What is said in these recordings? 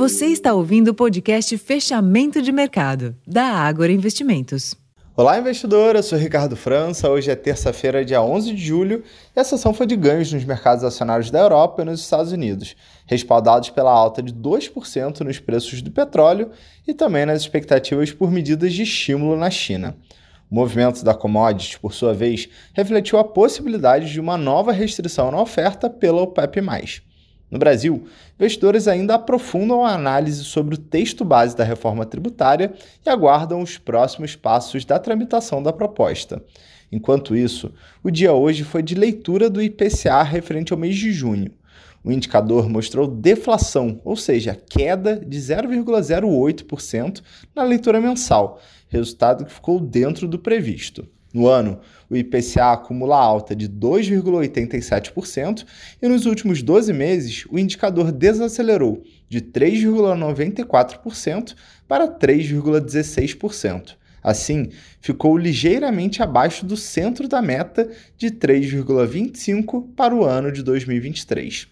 Você está ouvindo o podcast Fechamento de Mercado, da Ágora Investimentos. Olá, investidor. Eu sou Ricardo França. Hoje é terça-feira, dia 11 de julho, e a sessão foi de ganhos nos mercados acionários da Europa e nos Estados Unidos, respaldados pela alta de 2% nos preços do petróleo e também nas expectativas por medidas de estímulo na China. O movimento da commodities, por sua vez, refletiu a possibilidade de uma nova restrição na oferta pela OPEP+. No Brasil, investidores ainda aprofundam a análise sobre o texto base da reforma tributária e aguardam os próximos passos da tramitação da proposta. Enquanto isso, o dia hoje foi de leitura do IPCA referente ao mês de junho. O indicador mostrou deflação, ou seja, queda de 0,08% na leitura mensal, resultado que ficou dentro do previsto. No ano, o IPCA acumula alta de 2,87% e nos últimos 12 meses o indicador desacelerou de 3,94% para 3,16%. Assim, ficou ligeiramente abaixo do centro da meta de 3,25% para o ano de 2023.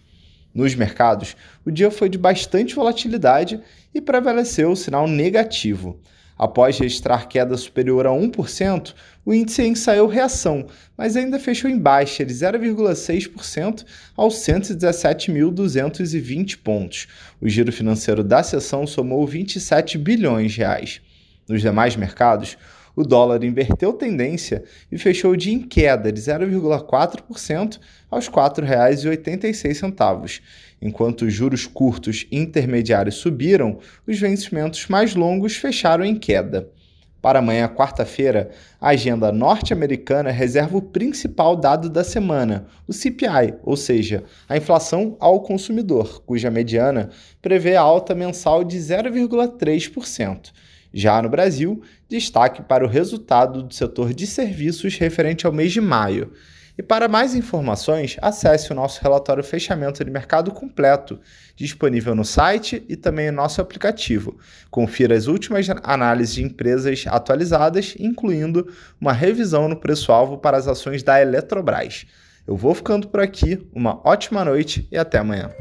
Nos mercados, o dia foi de bastante volatilidade e prevaleceu o sinal negativo. Após registrar queda superior a 1%, o índice ensaiou reação, mas ainda fechou em baixa de 0,6% aos 117.220 pontos. O giro financeiro da sessão somou 27 bilhões de reais. Nos demais mercados, o dólar inverteu tendência e fechou de em queda de 0,4% aos R$ 4,86. Enquanto os juros curtos e intermediários subiram, os vencimentos mais longos fecharam em queda. Para amanhã, quarta-feira, a agenda norte-americana reserva o principal dado da semana, o CPI, ou seja, a inflação ao consumidor, cuja mediana prevê alta mensal de 0,3%. Já no Brasil, destaque para o resultado do setor de serviços referente ao mês de maio. E para mais informações, acesse o nosso relatório Fechamento de Mercado completo, disponível no site e também no nosso aplicativo. Confira as últimas análises de empresas atualizadas, incluindo uma revisão no preço-alvo para as ações da Eletrobras. Eu vou ficando por aqui, uma ótima noite e até amanhã.